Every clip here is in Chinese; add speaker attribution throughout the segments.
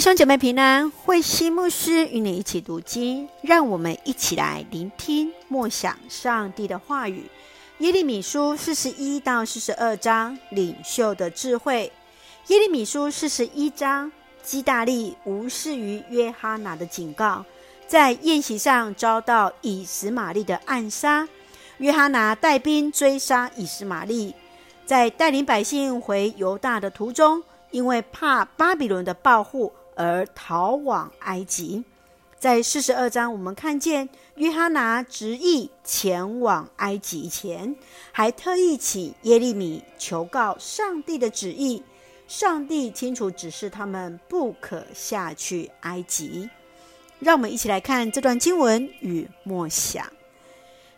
Speaker 1: 弟兄姐妹平安，慧馨牧师与你一起读经，让我们一起来聆听默想上帝的话语。耶利米书四十一到四十二章，领袖的智慧。耶利米书四十一章，基大利无视于约哈拿的警告，在宴席上遭到以实玛利的暗杀。约哈拿带兵追杀以实玛利，在带领百姓回犹大的途中，因为怕巴比伦的报复。而逃往埃及，在四十二章，我们看见约哈拿执意前往埃及前，还特意请耶利米求告上帝的旨意。上帝清楚指示他们不可下去埃及。让我们一起来看这段经文与默想。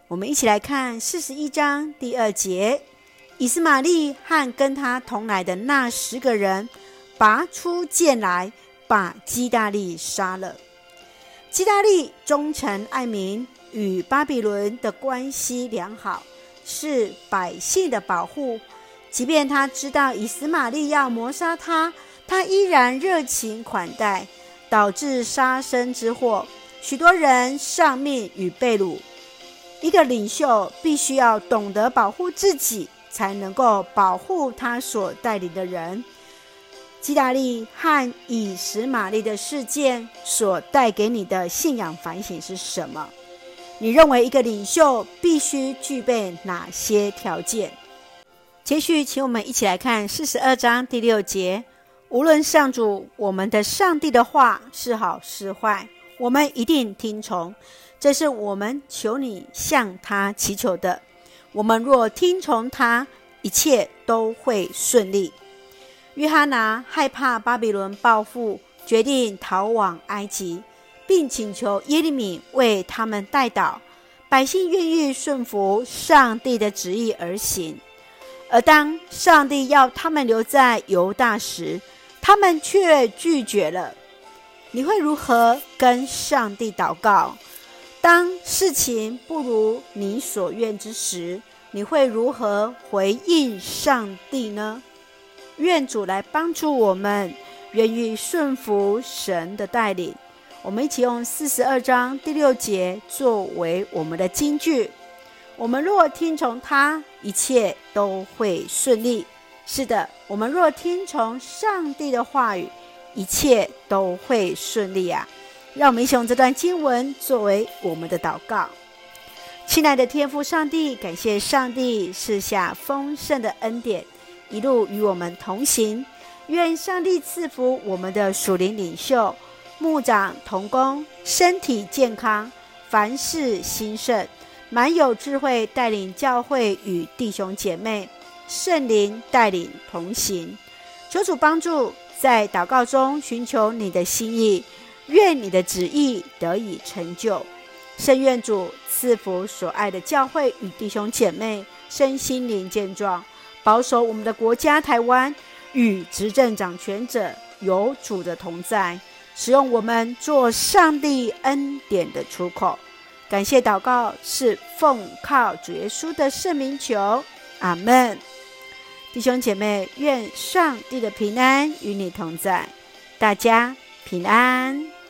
Speaker 1: 我们一起来看四十一章第二节：以实玛利和跟他同来的那十个人，拔出剑来。把基大利杀了。基大利忠诚爱民，与巴比伦的关系良好，是百姓的保护。即便他知道以实玛利要谋杀他，他依然热情款待，导致杀身之祸。许多人丧命与被掳。一个领袖必须要懂得保护自己，才能够保护他所带领的人。基大利和以实玛利的事件所带给你的信仰反省是什么？你认为一个领袖必须具备哪些条件？接续，请我们一起来看四十二章第六节：无论上主我们的上帝的话是好是坏，我们一定听从。这是我们求你向他祈求的。我们若听从他，一切都会顺利。约哈拿害怕巴比伦报复，决定逃往埃及，并请求耶利米为他们代祷。百姓愿意顺服上帝的旨意而行，而当上帝要他们留在犹大时，他们却拒绝了。你会如何跟上帝祷告？当事情不如你所愿之时，你会如何回应上帝呢？愿主来帮助我们，愿意顺服神的带领。我们一起用四十二章第六节作为我们的金句。我们若听从他，一切都会顺利。是的，我们若听从上帝的话语，一切都会顺利啊！让我们一起用这段经文作为我们的祷告。亲爱的天父上帝，感谢上帝赐下丰盛的恩典。一路与我们同行，愿上帝赐福我们的属灵领袖、牧长同工，身体健康，凡事兴盛，满有智慧，带领教会与弟兄姐妹，圣灵带领同行。求主帮助，在祷告中寻求你的心意，愿你的旨意得以成就。圣愿主赐福所爱的教会与弟兄姐妹，身心灵健壮。保守我们的国家台湾与执政掌权者有主的同在，使用我们做上帝恩典的出口。感谢祷告是奉靠主耶稣的圣名求，阿门。弟兄姐妹，愿上帝的平安与你同在，大家平安。